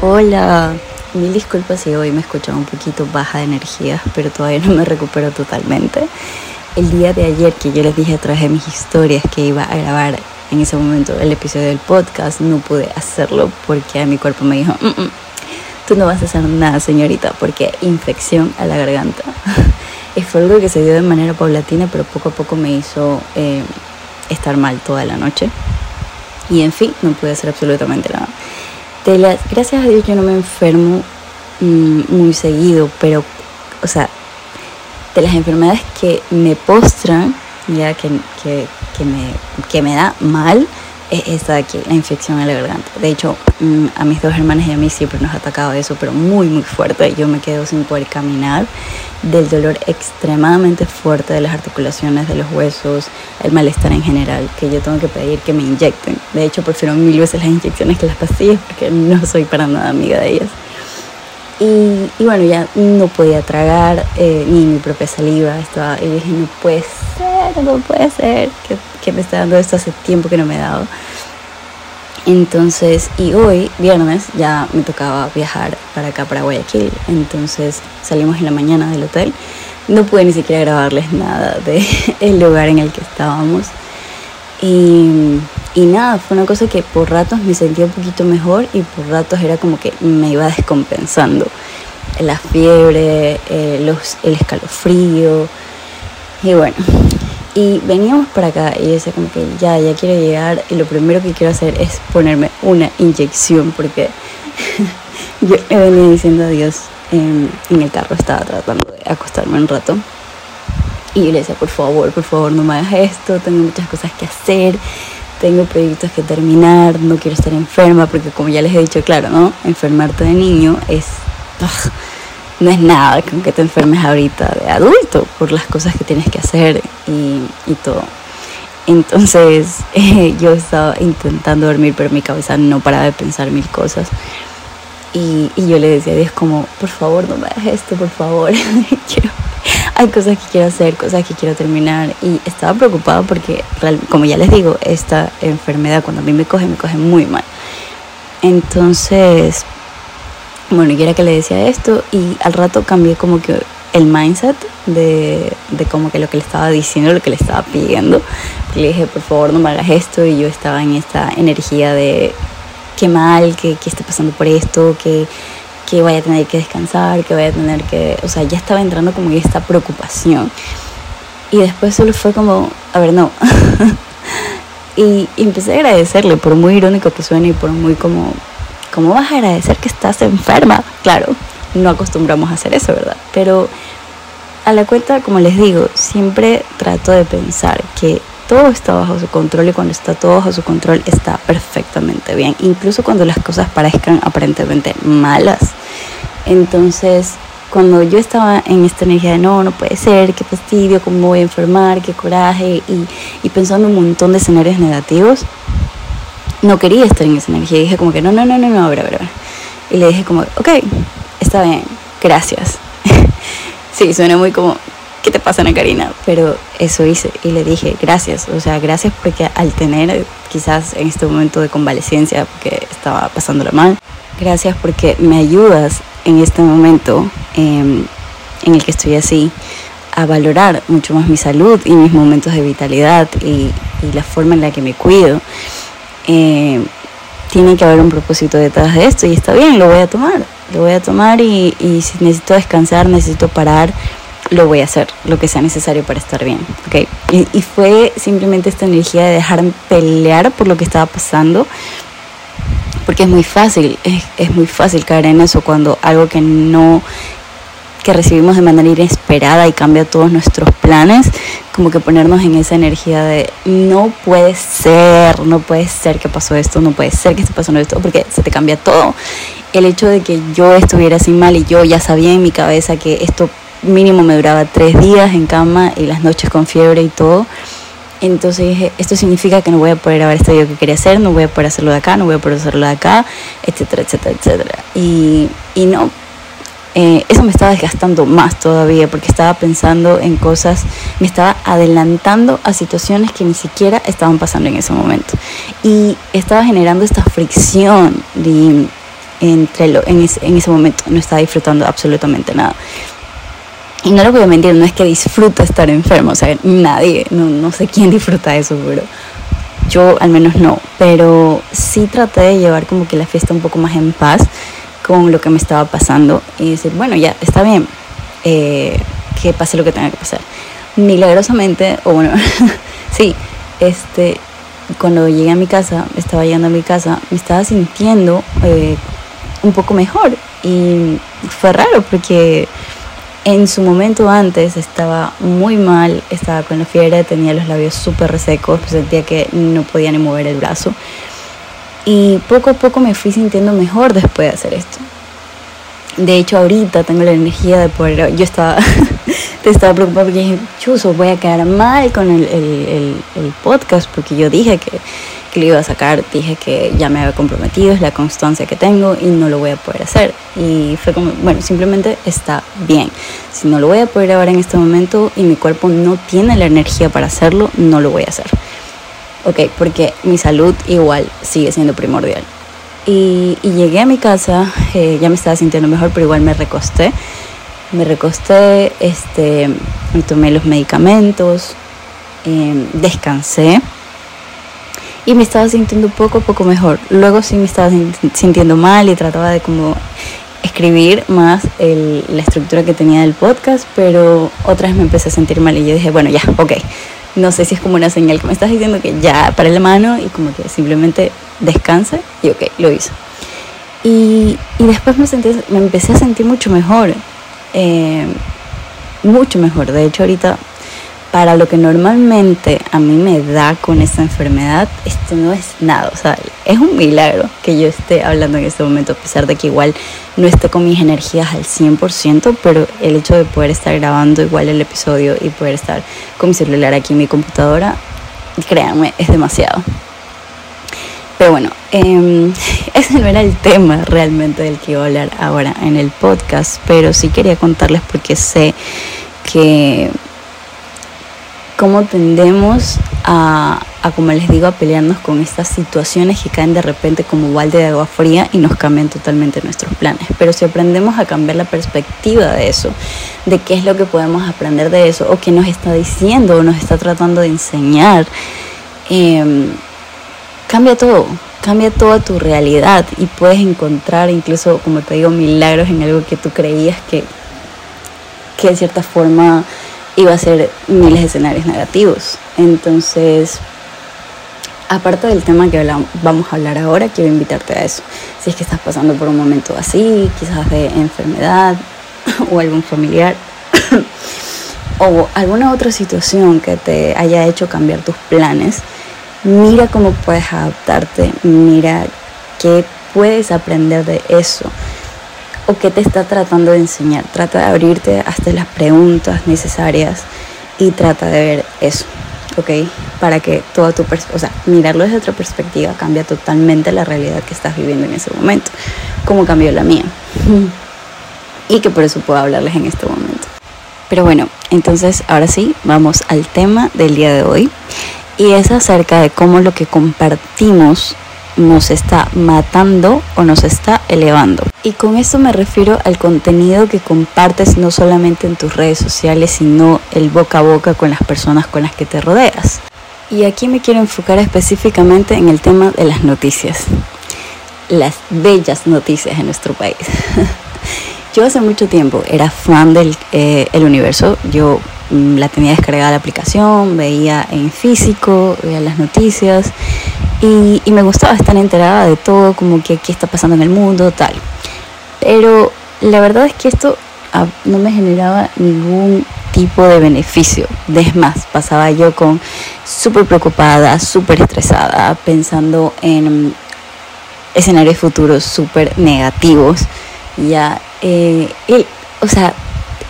Hola, mil disculpas si hoy me escuchaba un poquito baja de energía, pero todavía no me recupero totalmente. El día de ayer que yo les dije a través de mis historias que iba a grabar en ese momento el episodio del podcast, no pude hacerlo porque mi cuerpo me dijo, mm, mm, tú no vas a hacer nada señorita, porque infección a la garganta. fue algo que se dio de manera paulatina, pero poco a poco me hizo eh, estar mal toda la noche. Y en fin, no pude hacer absolutamente nada gracias a Dios yo no me enfermo mm, muy seguido, pero, o sea, de las enfermedades que me postran, ya que, que, que, me, que me da mal, es esta de aquí, la infección en la garganta. De hecho, mm, a mis dos hermanas y a mí siempre nos ha atacado eso, pero muy, muy fuerte. Yo me quedo sin poder caminar del dolor extremadamente fuerte de las articulaciones, de los huesos, el malestar en general, que yo tengo que pedir que me inyecten. De hecho, prefiero mil veces las inyecciones que las pastillas porque no soy para nada amiga de ellas. Y, bueno, ya no podía tragar eh, ni mi propia saliva. Estaba, y dije, no puede ser, no puede ser que, me está dando esto hace tiempo que no me he dado. Entonces, y hoy, viernes, ya me tocaba viajar para acá, para Guayaquil. Entonces salimos en la mañana del hotel. No pude ni siquiera grabarles nada del el lugar en el que estábamos. Y, y, nada, fue una cosa que por ratos me sentía un poquito mejor y por ratos era como que me iba descompensando. La fiebre, eh, los, el escalofrío. Y bueno, y veníamos para acá y decía como que ya, ya quiero llegar y lo primero que quiero hacer es ponerme una inyección porque yo le venía diciendo adiós en, en el carro, estaba tratando de acostarme un rato. Y yo le decía, por favor, por favor, no me hagas esto, tengo muchas cosas que hacer, tengo proyectos que terminar, no quiero estar enferma, porque como ya les he dicho, claro, ¿no? Enfermarte de niño es... no es nada con que te enfermes ahorita de adulto por las cosas que tienes que hacer y, y todo. Entonces eh, yo estaba intentando dormir, pero mi cabeza no paraba de pensar mil cosas. Y, y yo le decía a Dios como, por favor, no me hagas esto, por favor. quiero, hay cosas que quiero hacer, cosas que quiero terminar. Y estaba preocupada porque, como ya les digo, esta enfermedad cuando a mí me coge, me coge muy mal. Entonces, bueno, y era que le decía esto y al rato cambié como que el mindset de, de, como que lo que le estaba diciendo, lo que le estaba pidiendo. Le dije, por favor, no me hagas esto. Y yo estaba en esta energía de qué mal, que, que esté pasando por esto, que, que vaya a tener que descansar, que vaya a tener que. O sea, ya estaba entrando como en esta preocupación. Y después solo fue como, a ver, no. y, y empecé a agradecerle, por muy irónico que suene y por muy como ¿cómo vas a agradecer que estás enferma? Claro, no acostumbramos a hacer eso, ¿verdad? Pero a la cuenta, como les digo, siempre trato de pensar que todo está bajo su control y cuando está todo bajo su control está perfectamente bien, incluso cuando las cosas parezcan aparentemente malas. Entonces, cuando yo estaba en esta energía de no, no puede ser, qué fastidio, cómo voy a enfermar, qué coraje, y, y pensando un montón de escenarios negativos, no quería estar en esa energía. Dije como que no, no, no, no, no, a ver, a ver. Y le dije como, ok, está bien, gracias. sí, suena muy como, ¿qué te pasa, Ana Karina? Pero eso hice y le dije, gracias. O sea, gracias porque al tener quizás en este momento de convalecencia, porque estaba pasándolo mal, gracias porque me ayudas en este momento em, en el que estoy así a valorar mucho más mi salud y mis momentos de vitalidad y, y la forma en la que me cuido eh, tiene que haber un propósito detrás de esto y está bien, lo voy a tomar, lo voy a tomar y, y si necesito descansar, necesito parar, lo voy a hacer, lo que sea necesario para estar bien, ¿ok? Y, fue simplemente esta energía de dejarme pelear por lo que estaba pasando, porque es muy fácil, es, es muy fácil caer en eso cuando algo que no que recibimos de manera inesperada y cambia todos nuestros planes, como que ponernos en esa energía de no puede ser, no puede ser que pasó esto, no puede ser que esté pasando esto, porque se te cambia todo. El hecho de que yo estuviera así mal y yo ya sabía en mi cabeza que esto mínimo me duraba tres días en cama y las noches con fiebre y todo. Entonces dije, esto significa que no voy a poder haber estudiado lo que quería hacer, no voy a poder hacerlo de acá, no voy a poder hacerlo de acá, etcétera, etcétera, etcétera. Y, y no, eh, eso me estaba desgastando más todavía porque estaba pensando en cosas, me estaba adelantando a situaciones que ni siquiera estaban pasando en ese momento. Y estaba generando esta fricción de, entre lo, en, ese, en ese momento, no estaba disfrutando absolutamente nada. Y no lo voy a mentir, no es que disfruta estar enfermo, o sea, nadie, no, no sé quién disfruta eso, pero yo al menos no. Pero sí traté de llevar como que la fiesta un poco más en paz con lo que me estaba pasando y decir, bueno, ya, está bien, eh, que pase lo que tenga que pasar. Milagrosamente, o bueno, sí, este, cuando llegué a mi casa, estaba llegando a mi casa, me estaba sintiendo eh, un poco mejor y fue raro porque en su momento antes estaba muy mal, estaba con la fiebre, tenía los labios súper resecos, sentía que no podía ni mover el brazo. Y poco a poco me fui sintiendo mejor después de hacer esto. De hecho, ahorita tengo la energía de poder. Yo estaba, te estaba preocupada porque dije, voy a quedar mal con el, el, podcast porque yo dije que, que, lo iba a sacar, dije que ya me había comprometido, es la constancia que tengo y no lo voy a poder hacer. Y fue como, bueno, simplemente está bien. Si no lo voy a poder grabar en este momento y mi cuerpo no tiene la energía para hacerlo, no lo voy a hacer ok, porque mi salud igual sigue siendo primordial. Y, llegué a mi casa, eh, ya me estaba sintiendo mejor, pero igual me recosté. Me recosté, este, me tomé los medicamentos, em, descansé y me estaba sintiendo poco a poco mejor. Luego sí me estaba sintiendo mal y trataba de como escribir más la estructura que tenía del podcast, pero otra vez me empecé a sentir mal y yo dije, bueno, ya, ok, no sé si es como una señal que me estás diciendo que ya para la mano y como que simplemente descanse y ok, lo hizo. Y, y después me, sentí, me empecé a sentir mucho mejor, eh, mucho mejor. De hecho, ahorita para lo que normalmente a mí me da con esta enfermedad, esto no es nada. O sea, es un milagro que yo esté hablando en este momento, a pesar de que igual no esté con mis energías al 100%, pero el hecho de poder estar grabando igual el episodio y poder estar con mi celular aquí en mi computadora, créanme, es demasiado. Pero bueno, eh, ese no era el tema realmente del que iba a hablar ahora en el podcast, pero sí quería contarles porque sé que cómo tendemos a, como les digo, a pelearnos con estas situaciones que caen de repente como balde de agua fría y nos cambian totalmente nuestros planes. Pero si aprendemos a cambiar la perspectiva de eso, de qué es lo que podemos aprender de eso, o qué nos está diciendo o nos está tratando de enseñar, em, cambia todo, cambia toda tu realidad y puedes encontrar incluso, como te digo, milagros en algo que tú creías que, que de cierta forma iba a ser miles de escenarios negativos. Entonces, aparte del tema que vamos a hablar ahora, quiero invitarte a eso. Si es que estás pasando por un momento así, quizás de enfermedad o algún familiar o alguna otra situación que te haya hecho cambiar tus planes, mira cómo puedes adaptarte, mira qué puedes aprender de eso o qué te está tratando de enseñar. Trata de abrirte hasta las preguntas necesarias y trata de ver eso, ¿ok? Para que toda tu, o sea, mirarlo desde otra perspectiva cambia totalmente la realidad que estás viviendo en ese momento, como cambió la mía. y que por eso puedo hablarles en este momento. Pero bueno, entonces ahora sí, vamos al tema del día de hoy. Y es acerca de cómo lo que compartimos nos está matando o nos está elevando. Y con esto me refiero al contenido que compartes no solamente en tus redes sociales, sino el boca a boca con las personas con las que te rodeas. Y aquí me quiero enfocar específicamente en el tema de las noticias. Las bellas noticias en nuestro país. Yo hace mucho tiempo era fan del eh, el universo. Yo mm, la tenía descargada la aplicación, veía en físico, veía las noticias y, me gustaba estar enterada de todo, como que qué está pasando en el mundo, tal. Pero la verdad es que esto ah, no me generaba ningún tipo de beneficio. Es más, pasaba yo con súper preocupada, súper estresada, pensando en escenarios futuros súper negativos. Ya, eh, o sea,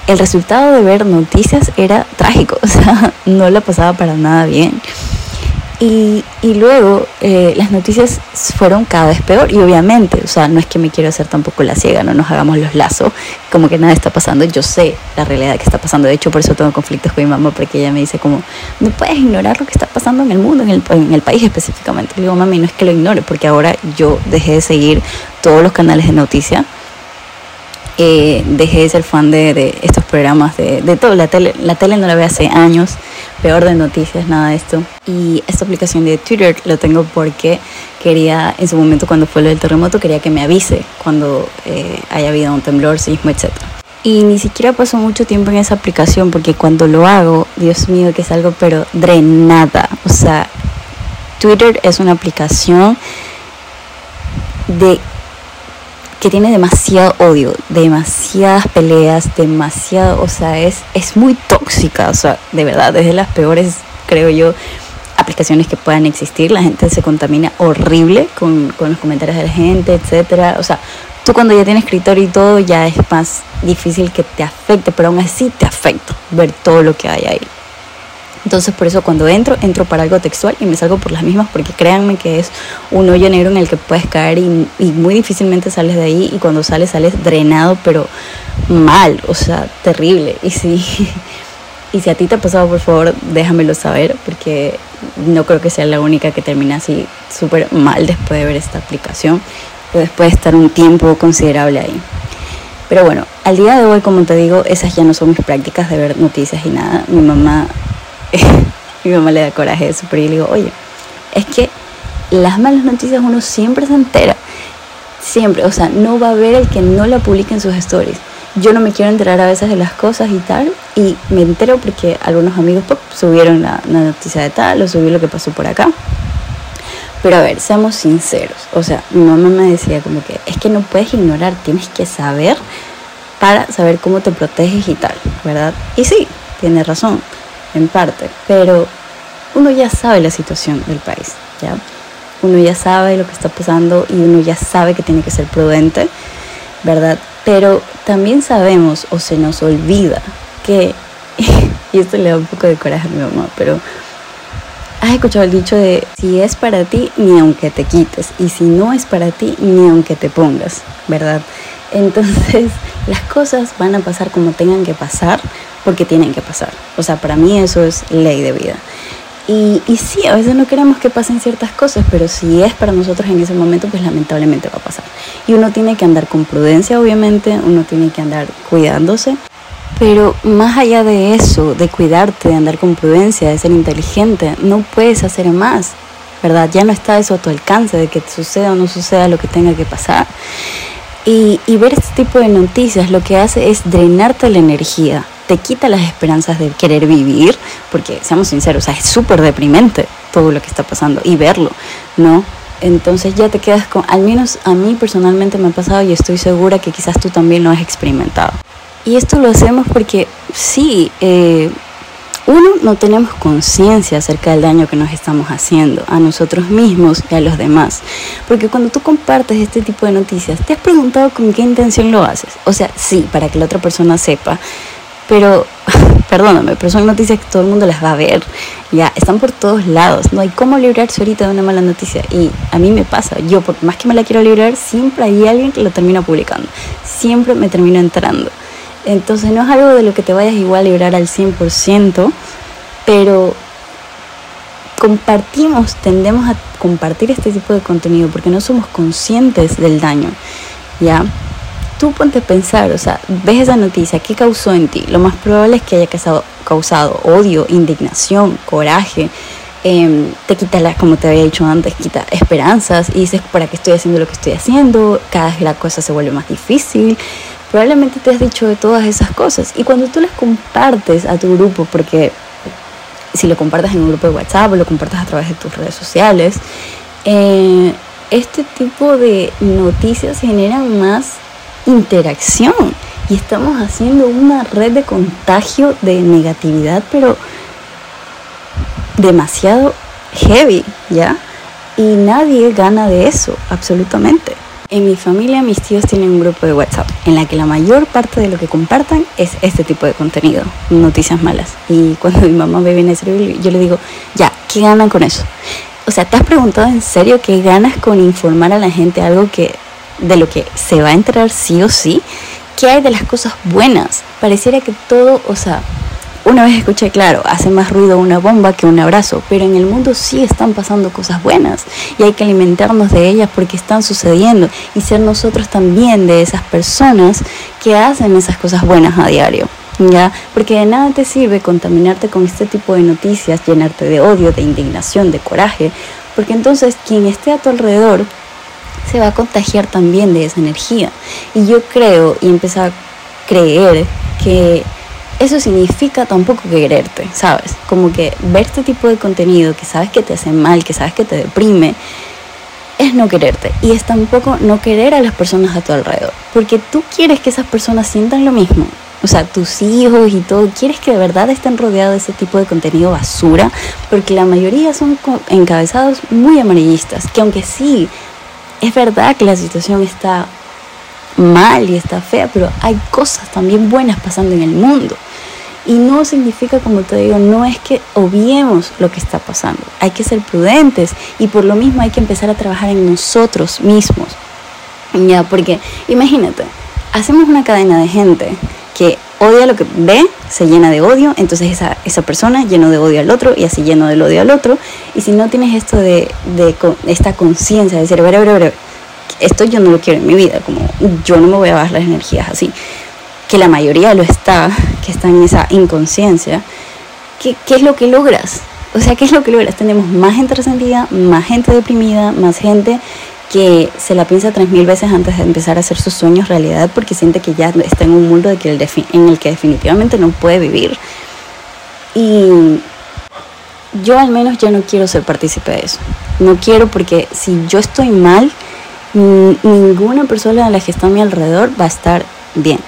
el resultado de ver noticias era trágico, o sea, no la pasaba para nada bien. Y, y luego eh, las noticias fueron cada vez peor y obviamente, o sea, no es que me quiero hacer tampoco la ciega, no nos hagamos los lazos, como que nada está pasando, yo sé la realidad que está pasando, de hecho por eso tengo conflictos con mi mamá, porque ella me dice como, no puedes ignorar lo que está pasando en el mundo, en el, país específicamente. Le digo, mami, no es que lo ignore, porque ahora yo dejé de seguir todos los canales de noticias eh, dejé de ser fan de, estos programas, de, de, todo. La tele, la tele no la veo hace años, peor de noticias, nada de esto. Y esta aplicación de Twitter lo tengo porque quería, en su momento cuando fue lo del terremoto, quería que me avise cuando eh, haya habido un temblor, sismo, etc. Y ni siquiera paso mucho tiempo en esa aplicación porque cuando lo hago, Dios mío, que es algo pero drenada. O sea, Twitter es una aplicación de que tiene demasiado odio, demasiadas peleas, demasiado, o sea, es, es muy tóxica, o sea, de verdad, es de las peores, creo yo, aplicaciones que puedan existir. La gente se contamina horrible con, con los comentarios de la gente, etcétera. O sea, tú cuando ya tienes escritorio y todo, ya es más difícil que te afecte, pero aún así te afecta ver todo lo que hay ahí. Entonces por eso cuando entro, entro para algo textual y me salgo por las mismas porque créanme que es un hoyo negro en el que puedes caer y, muy difícilmente sales de ahí y cuando sales sales drenado pero mal, o sea, terrible. Y si, y si a ti te ha pasado, por favor, déjamelo saber porque no creo que sea la única que termina así súper mal después de ver esta aplicación o después de estar un tiempo considerable ahí. Pero bueno, al día de hoy, como te digo, esas ya no son mis prácticas de ver noticias y nada. Mi mamá mi mamá le da coraje de eso, pero yo le digo, oye, es que las malas noticias uno siempre se entera. Siempre, o sea, no va a haber el que no la publique en sus stories. Yo no me quiero enterar a veces de las cosas y tal, y me entero porque algunos amigos subieron la, noticia de tal, o subí lo que pasó por acá. Pero a ver, seamos sinceros. O sea, mi mamá me decía como que es que no puedes ignorar, tienes que saber para saber cómo te proteges y tal, ¿verdad? Y sí, tiene razón en parte, pero uno ya sabe la situación del país, ¿ya? Uno ya sabe lo que está pasando y uno ya sabe que tiene que ser prudente, ¿verdad? Pero también sabemos o se nos olvida que, y esto le da un poco de coraje a mi mamá, pero has escuchado el dicho de si es para ti, ni aunque te quites, y si no es para ti, ni aunque te pongas, ¿verdad? Entonces las cosas van a pasar como tengan que pasar, porque tienen que pasar. O sea, para mí eso es ley de vida. Y, y sí, a veces no queremos que pasen ciertas cosas, pero si es para nosotros en ese momento, pues lamentablemente va a pasar. Y uno tiene que andar con prudencia, obviamente, uno tiene que andar cuidándose. Pero más allá de eso, de cuidarte, de andar con prudencia, de ser inteligente, no puedes hacer más, ¿verdad? Ya no está eso a tu alcance, de que suceda o no suceda lo que tenga que pasar. Y, y ver este tipo de noticias lo que hace es drenarte la energía, te quita las esperanzas de querer vivir, porque seamos sinceros, es súper deprimente todo lo que está pasando y verlo, ¿no? Entonces ya te quedas con, al menos a mí personalmente me ha pasado y estoy segura que quizás tú también lo has experimentado. Y esto lo hacemos porque sí, eh, uno, no tenemos conciencia acerca del daño que nos estamos haciendo a nosotros mismos y a los demás. Porque cuando tú compartes este tipo de noticias, ¿te has preguntado con qué intención lo haces? O sea, sí, para que la otra persona sepa pero, perdóname, pero son noticias que todo el mundo las va a ver. Ya, están por todos lados. No hay cómo librarse ahorita de una mala noticia. Y a mí me pasa. Yo, por más que me la quiero librar, siempre hay alguien que lo termina publicando. Siempre me termino entrando. Entonces, no es algo de lo que te vayas igual a librar al 100%, pero compartimos, tendemos a compartir este tipo de contenido porque no somos conscientes del daño. ¿Ya? Tú ponte a pensar, o sea, ves esa noticia, ¿qué causó en ti? Lo más probable es que haya causado, odio, indignación, coraje, em, te quita, la, como te había dicho antes, quita esperanzas y dices, ¿para qué estoy haciendo lo que estoy haciendo? Cada vez la cosa se vuelve más difícil. Probablemente te has dicho de todas esas cosas y cuando tú las compartes a tu grupo, porque si lo compartes en un grupo de WhatsApp o lo compartes a través de tus redes sociales, eh, este tipo de noticias generan más interacción y estamos haciendo una red de contagio de negatividad, pero demasiado heavy, ¿ya? Y nadie gana de eso, absolutamente. En mi familia mis tíos tienen un grupo de WhatsApp en la que la mayor parte de lo que compartan es este tipo de contenido, noticias malas. Y cuando mi mamá me viene a servir, yo le digo, ya, ¿qué ganan con eso? O sea, ¿te has preguntado en serio qué ganas con informar a la gente algo que de lo que se va a enterar sí o sí? ¿Qué hay de las cosas buenas? Pareciera que todo, o sea, una vez escuché, claro, hace más ruido una bomba que un abrazo, pero en el mundo sí están pasando cosas buenas y hay que alimentarnos de ellas porque están sucediendo y ser nosotros también de esas personas que hacen esas cosas buenas a diario. ¿Ya? Porque de nada te sirve contaminarte con este tipo de noticias, llenarte de odio, de indignación, de coraje, porque entonces quien esté a tu alrededor se va a contagiar también de esa energía. Y yo creo y empecé a creer que eso significa tampoco quererte, ¿sabes? Como que ver este tipo de contenido que sabes que te hace mal, que sabes que te deprime, es no quererte. Y es tampoco no querer a las personas a tu alrededor. Porque tú quieres que esas personas sientan lo mismo. O sea, tus hijos y todo, quieres que de verdad estén rodeados de ese tipo de contenido basura, porque la mayoría son encabezados muy amarillistas, que aunque sí, es verdad que la situación está mal y está fea, pero hay cosas también buenas pasando en el mundo. Y no significa, como te digo, no es que obviemos lo que está pasando. Hay que ser prudentes y por lo mismo hay que empezar a trabajar en nosotros mismos. Ya, porque imagínate, hacemos una cadena de gente que odia lo que ve, se llena de odio, entonces esa, esa persona lleno de odio al otro y así lleno del odio al otro. Y si no tienes esto de, de esta conciencia de decir, a esto yo no lo quiero en mi vida, como yo no me voy a bajar las energías así, que la mayoría lo está, que está en esa inconsciencia, ¿qué, qué es lo que logras? O sea, ¿qué es lo que logras? Tenemos más gente resentida, más gente deprimida, más gente que se la piensa tres mil veces antes de empezar a hacer sus sueños realidad porque siente que ya está en un mundo de en el que definitivamente no puede vivir. Y yo al menos ya no quiero ser partícipe de eso. No quiero porque si yo estoy mal, ninguna persona a la que está a mi alrededor va a estar bien.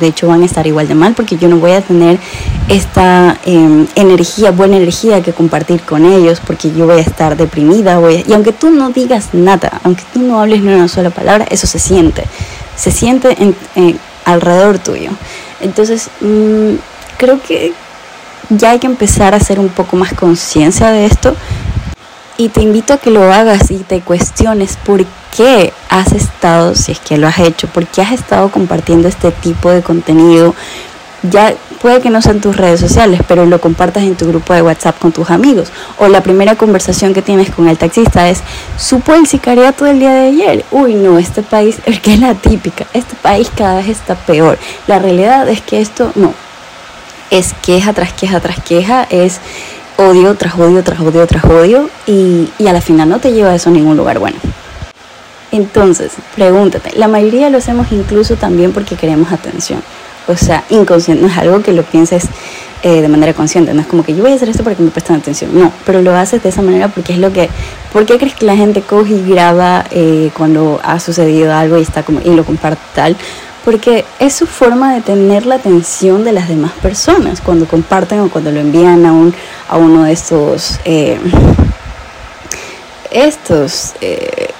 De hecho, van a estar igual de mal porque yo no voy a tener esta em, energía, buena energía que compartir con ellos porque yo voy a estar deprimida. Voy y aunque tú no digas nada, aunque tú no hables ni una sola palabra, eso se siente. Se siente en, alrededor tuyo. Entonces, mm, creo que ya hay que empezar a hacer un poco más conciencia de esto y te invito a que lo hagas y te cuestiones por qué has estado, si es que lo has hecho, por qué has estado compartiendo este tipo de contenido. Ya puede que no sean tus redes sociales, pero lo compartas en tu grupo de WhatsApp con tus amigos. O la primera conversación que tienes con el taxista es, supo el sicariato del día de ayer. Uy, no, este país, es que es la típica, este país cada vez está peor. La realidad es que esto no, es queja tras queja tras queja, es odio tras odio tras odio tras odio y, a la final no te lleva eso a ningún lugar bueno. Entonces, pregúntate, la mayoría lo hacemos incluso también porque queremos atención. O sea, inconsciente, no es algo que lo pienses eh, de manera consciente, no es como que yo voy a hacer esto para que me presten atención, no, pero lo haces de esa manera porque es lo que, ¿por qué crees que la gente coge y graba eh, cuando ha sucedido algo y está como, y lo comparte tal? porque es su forma de tener la atención de las demás personas cuando comparten o cuando lo envían a, un, a uno de estos, eh, estos eh,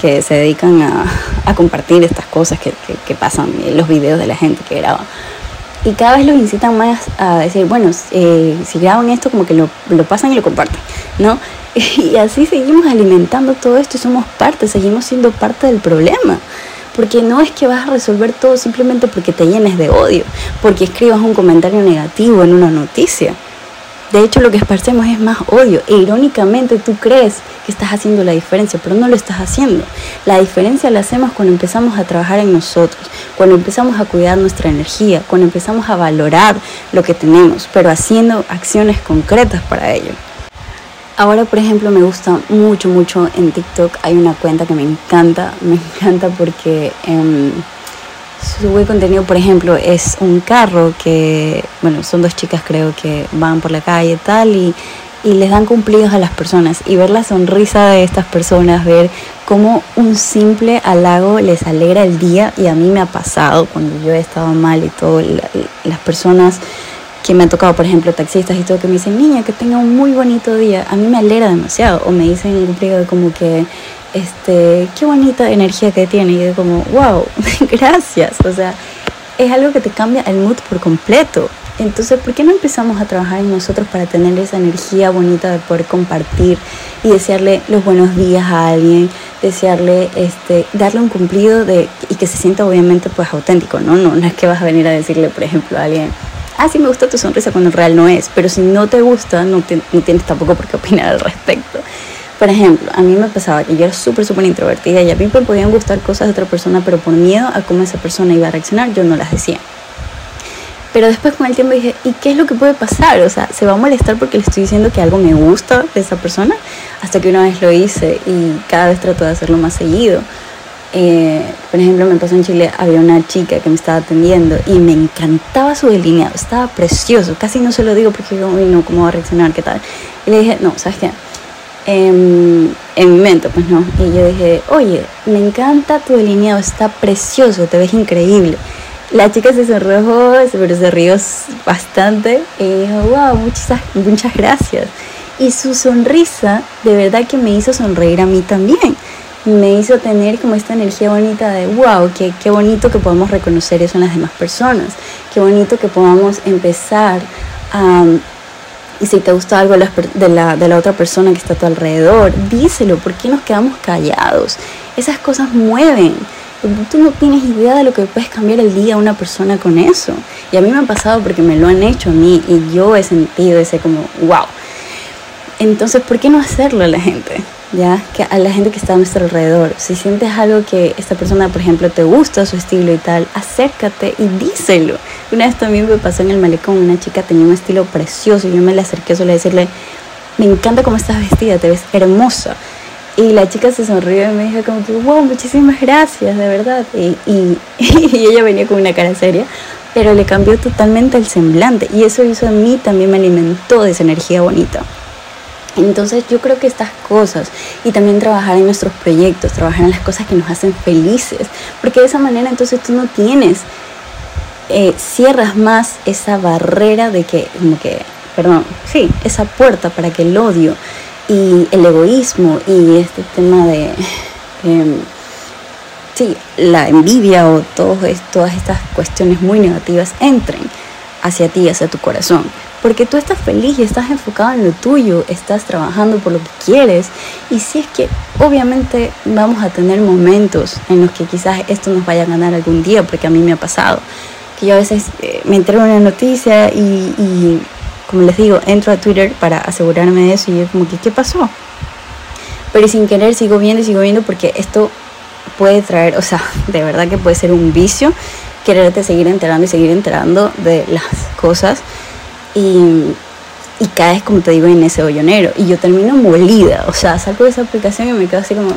que se dedican a, compartir estas cosas que, que, pasan, los videos de la gente que graba. Y cada vez los incitan más a decir, bueno, eh, si graban esto, como que lo, lo pasan y lo comparten, ¿no? Y así seguimos alimentando todo esto y somos parte, seguimos siendo parte del problema. Porque no es que vas a resolver todo simplemente porque te llenes de odio, porque escribas un comentario negativo en una noticia. De hecho, lo que esparcemos es más odio. E irónicamente tú crees que estás haciendo la diferencia, pero no lo estás haciendo. La diferencia la hacemos cuando empezamos a trabajar en nosotros, cuando empezamos a cuidar nuestra energía, cuando empezamos a valorar lo que tenemos, pero haciendo acciones concretas para ello. Ahora, por ejemplo, me gusta mucho, mucho en TikTok. Hay una cuenta que me encanta, me encanta porque eh, sube contenido, por ejemplo, es un carro que, bueno, son dos chicas creo que van por la calle tal y, y les dan cumplidos a las personas y ver la sonrisa de estas personas, ver cómo un simple halago les alegra el día y a mí me ha pasado cuando yo he estado mal y todo, las personas que me han tocado, por ejemplo, taxistas y todo, que me dicen, niña, que tenga un muy bonito día, a mí me alegra demasiado. O me dicen en un pliego como que, este, qué bonita energía que tiene. Y yo como, wow, gracias. O sea, es algo que te cambia el mood por completo. Entonces, ¿por qué no empezamos a trabajar en nosotros para tener esa energía bonita de poder compartir y desearle los buenos días a alguien, desearle, este, darle un cumplido de, y que se sienta obviamente pues auténtico, ¿no? No, no es que vas a venir a decirle, por ejemplo, a alguien, ah, sí me gusta tu sonrisa cuando en real no es, pero si no te gusta, no, no tienes tampoco por qué opinar al respecto. Por ejemplo, a mí me pasaba que yo era súper, súper introvertida y a mí me podían gustar cosas de otra persona, pero por miedo a cómo esa persona iba a reaccionar, yo no las decía. Pero después con el tiempo dije, ¿y qué es lo que puede pasar? O sea, ¿se va a molestar porque le estoy diciendo que algo me gusta de esa persona? Hasta que una vez lo hice y cada vez trato de hacerlo más seguido. Eh, por ejemplo, me pasó en Chile, había una chica que me estaba atendiendo y me encantaba su delineado, estaba precioso, casi no se lo digo porque digo, uy, no, ¿cómo va a reaccionar? ¿Qué tal? Y le dije, no, ¿sabes qué? En, en mi mente, pues no. Y yo dije, oye, me encanta tu delineado, está precioso, te ves increíble. La chica se sonrojó, pero se rió bastante y dijo, wow, muchas, muchas gracias. Y su sonrisa de verdad que me hizo sonreír a mí también. Me hizo tener como esta energía bonita de, wow, qué, qué bonito que podamos reconocer eso en las demás personas. Qué bonito que podamos empezar a y si te gusta algo de la, de la otra persona que está a tu alrededor, díselo, ¿por qué nos quedamos callados? Esas cosas mueven. Tú no tienes idea de lo que puedes cambiar el día a una persona con eso. Y a mí me ha pasado porque me lo han hecho a mí y yo he sentido ese como, wow. Entonces, ¿por qué no hacerlo a la gente? ya que a la gente que está a nuestro alrededor. Si sientes algo que esta persona, por ejemplo, te gusta su estilo y tal, acércate y díselo. Una vez también me pasó en el malecón, una chica tenía un estilo precioso y yo me le acerqué solo a decirle, me encanta cómo estás vestida, te ves hermosa. Y la chica se sonrió y me dijo como wow, muchísimas gracias, de verdad. Y, y, y ella venía con una cara seria, pero le cambió totalmente el semblante. Y eso hizo a mí, también me alimentó de esa energía bonita. Entonces yo creo que estas cosas y también trabajar en nuestros proyectos, trabajar en las cosas que nos hacen felices, porque de esa manera entonces tú no tienes, eh, cierras más esa barrera de que, como que, perdón, sí, esa puerta para que el odio y el egoísmo y este tema de, em, sí, la envidia o todas estas cuestiones muy negativas entren hacia ti, hacia tu corazón porque tú estás feliz y estás enfocado en lo tuyo, estás trabajando por lo que quieres. Y si es que obviamente vamos a tener momentos en los que quizás esto nos vaya a ganar algún día, porque a mí me ha pasado, que yo a veces eh, me entero en una noticia y, como les digo, entro a Twitter para asegurarme de eso y yo como que, ¿qué pasó? Pero sin querer sigo viendo y sigo viendo porque esto puede traer, o sea, de verdad que puede ser un vicio quererte seguir enterando y seguir enterando de las cosas y, y caes, como te digo, en ese hoyonero. Y yo termino molida, o sea, saco esa aplicación y me quedo así como,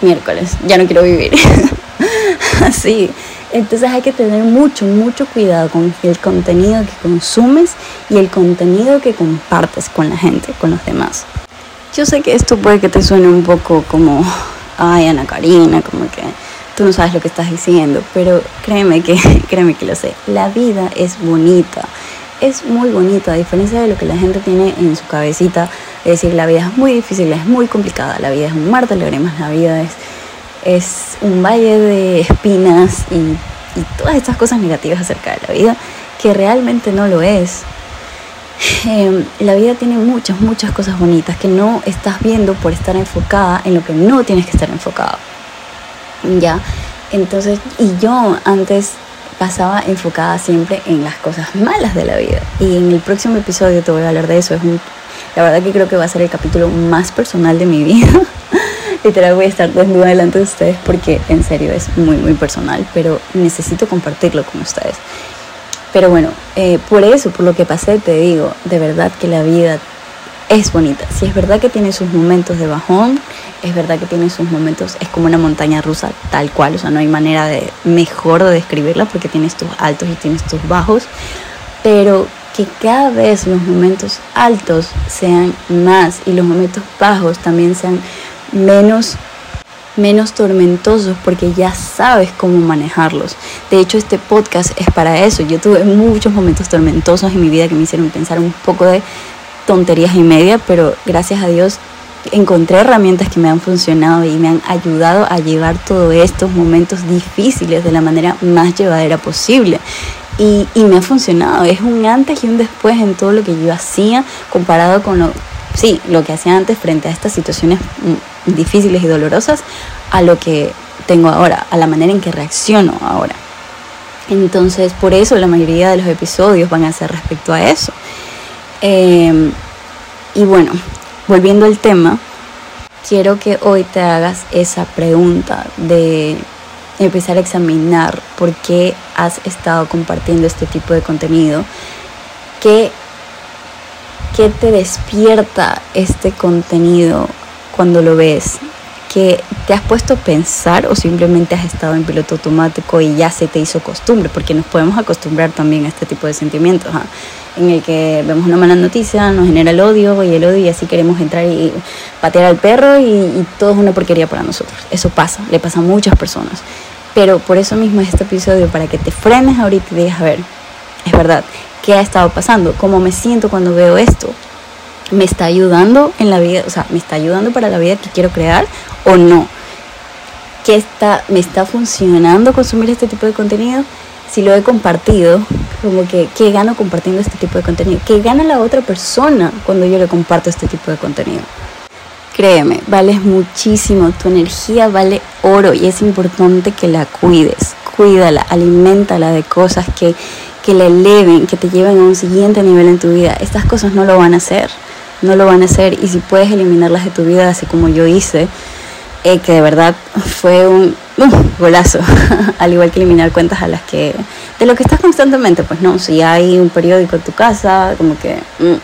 miércoles, ya no quiero vivir. así. Entonces hay que tener mucho, mucho cuidado con el contenido que consumes y el contenido que compartes con la gente, con los demás. Yo sé que esto puede que te suene un poco como, ay, Ana Karina, como que tú no sabes lo que estás diciendo, pero créeme que, créeme que lo sé. La vida es bonita es muy bonito, a diferencia de lo que la gente tiene en su cabecita, es decir, la vida es muy difícil, es muy complicada, la vida es un mar de lágrimas, la vida es, es un valle de espinas y, y todas estas cosas negativas acerca de la vida, que realmente no lo es. Em, la vida tiene muchas, muchas cosas bonitas que no estás viendo por estar enfocada en lo que no tienes que estar enfocado. ¿Ya? Entonces, y yo antes pasaba enfocada siempre en las cosas malas de la vida. Y en el próximo episodio te voy a hablar de eso. Es la verdad que creo que va a ser el capítulo más personal de mi vida. Literal voy a estar desnuda delante de ustedes porque en serio es muy, muy personal, pero necesito compartirlo con ustedes. Pero bueno, eh, por eso, por lo que pasé, te digo, de verdad que la vida es bonita. Si es verdad que tiene sus momentos de bajón, es verdad que tiene sus momentos, es como una montaña rusa tal cual, o sea, no hay manera de mejor de describirla porque tienes tus altos y tienes tus bajos, pero que cada vez los momentos altos sean más y los momentos bajos también sean menos menos tormentosos porque ya sabes cómo manejarlos. De hecho, este podcast es para eso. Yo tuve muchos momentos tormentosos en mi vida que me hicieron pensar un poco de tonterías y media, pero gracias a Dios encontré herramientas que me han funcionado y me han ayudado a llevar todos estos momentos difíciles de la manera más llevadera posible. Y, y, me ha funcionado. Es un antes y un después en todo lo que yo hacía comparado con lo, sí, lo que hacía antes frente a estas situaciones mm, difíciles y dolorosas a lo que tengo ahora, a la manera en que reacciono ahora. Entonces, por eso la mayoría de los episodios van a ser respecto a eso. Em, y bueno, volviendo al tema, quiero que hoy te hagas esa pregunta de empezar a examinar por qué has estado compartiendo este tipo de contenido, qué, qué te despierta este contenido cuando lo ves, que te has puesto a pensar o simplemente has estado en piloto automático y ya se te hizo costumbre, porque nos podemos acostumbrar también a este tipo de sentimientos, en el que vemos una mala noticia, nos genera el odio y el odio y así queremos entrar y patear al perro y, y todo es una porquería para nosotros. Eso pasa, le pasa a muchas personas. Pero por eso mismo es este episodio, para que te frenes ahorita y digas, a ver, es verdad, ¿qué ha estado pasando? ¿Cómo me siento cuando veo esto? ¿Me está ayudando en la vida? O sea, ¿me está ayudando para la vida que quiero crear o no? ¿Qué está, me está funcionando consumir este tipo de contenido? Si lo he compartido, como que, ¿qué gano compartiendo este tipo de contenido? ¿Qué gana la otra persona cuando yo le comparto este tipo de contenido? Créeme, vales muchísimo, tu energía vale oro y es importante que la cuides. Cuídala, alimentala de cosas que, que la eleven, que te lleven a un siguiente nivel en tu vida. Estas cosas no lo van a hacer, no lo van a hacer. Y si puedes eliminarlas de tu vida, así como yo hice, eh, que de verdad fue un golazo, al igual que eliminar cuentas a las que, de lo que estás constantemente, pues no, si hay un periódico en tu casa, como que... Mm,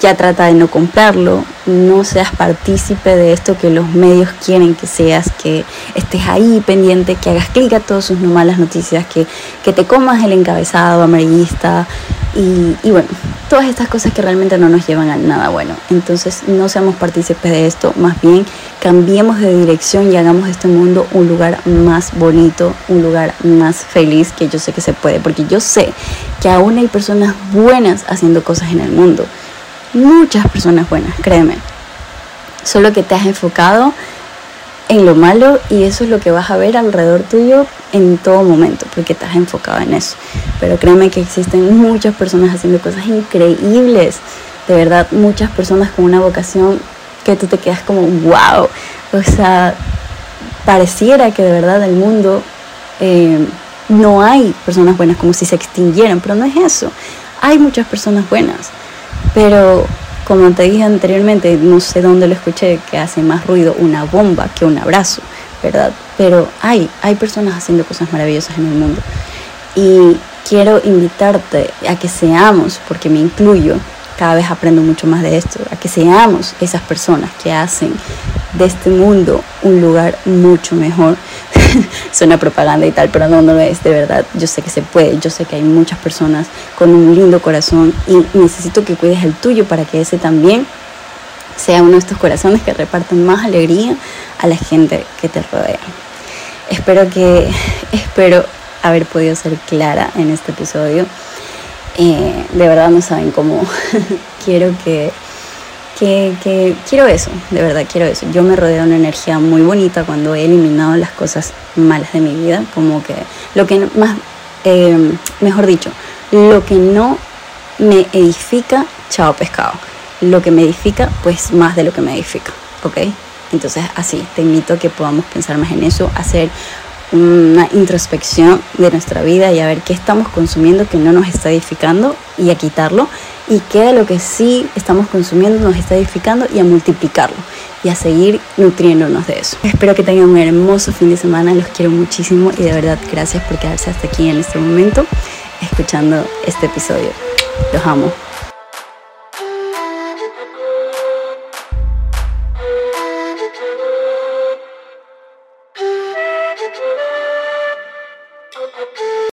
ya trata de no comprarlo, no seas partícipe de esto que los medios quieren que seas, que estés ahí pendiente, que hagas clic a todas sus malas noticias, que, que te comas el encabezado amarillista y, bueno, todas estas cosas que realmente no nos llevan a nada bueno. Entonces no seamos partícipes de esto, más bien cambiemos de dirección y hagamos este mundo un lugar más bonito, un lugar más feliz, que yo sé que se puede, porque yo sé que aún hay personas buenas haciendo cosas en el mundo muchas personas buenas, créeme. Solo que te has enfocado en lo malo y eso es lo que vas a ver alrededor tuyo en todo momento, porque has enfocado en eso. Pero créeme que existen muchas personas haciendo cosas increíbles, de verdad, muchas personas con una vocación que tú te quedas como, wow, o sea, pareciera que de verdad el mundo eh, no hay personas buenas, como si se extinguieran, pero no es eso, hay muchas personas buenas pero como te dije anteriormente, no sé dónde lo escuché, que hace más ruido una bomba que un abrazo, ¿verdad? Pero hay, hay personas haciendo cosas maravillosas en el mundo. Y quiero invitarte a que seamos, porque me incluyo, cada vez aprendo mucho más de esto, a que seamos esas personas que hacen de este mundo un lugar mucho mejor. Suena propaganda y tal, pero no, no lo es, de verdad. Yo sé que se puede, yo sé que hay muchas personas con un lindo corazón y necesito que cuides el tuyo para que ese también sea uno de estos corazones que reparten más alegría a la gente que te rodea. Espero que, espero haber podido ser clara en este episodio. Eh, de verdad no saben cómo quiero que, que, quiero eso, de verdad quiero eso. Yo me rodeo de una energía muy bonita cuando he eliminado las cosas malas de mi vida, como que lo que más, eh, mejor dicho, lo que no me edifica, chao pescado. Lo que me edifica, pues más de lo que me edifica, ¿ok? Entonces así, te invito a que podamos pensar más en eso, hacer una introspección de nuestra vida y a ver qué estamos consumiendo que no nos está edificando y a quitarlo y qué de lo que sí estamos consumiendo nos está edificando y a multiplicarlo y a seguir nutriéndonos de eso. Espero que tengan un hermoso fin de semana, los quiero muchísimo y de verdad gracias por quedarse hasta aquí en este momento escuchando este episodio. Los amo.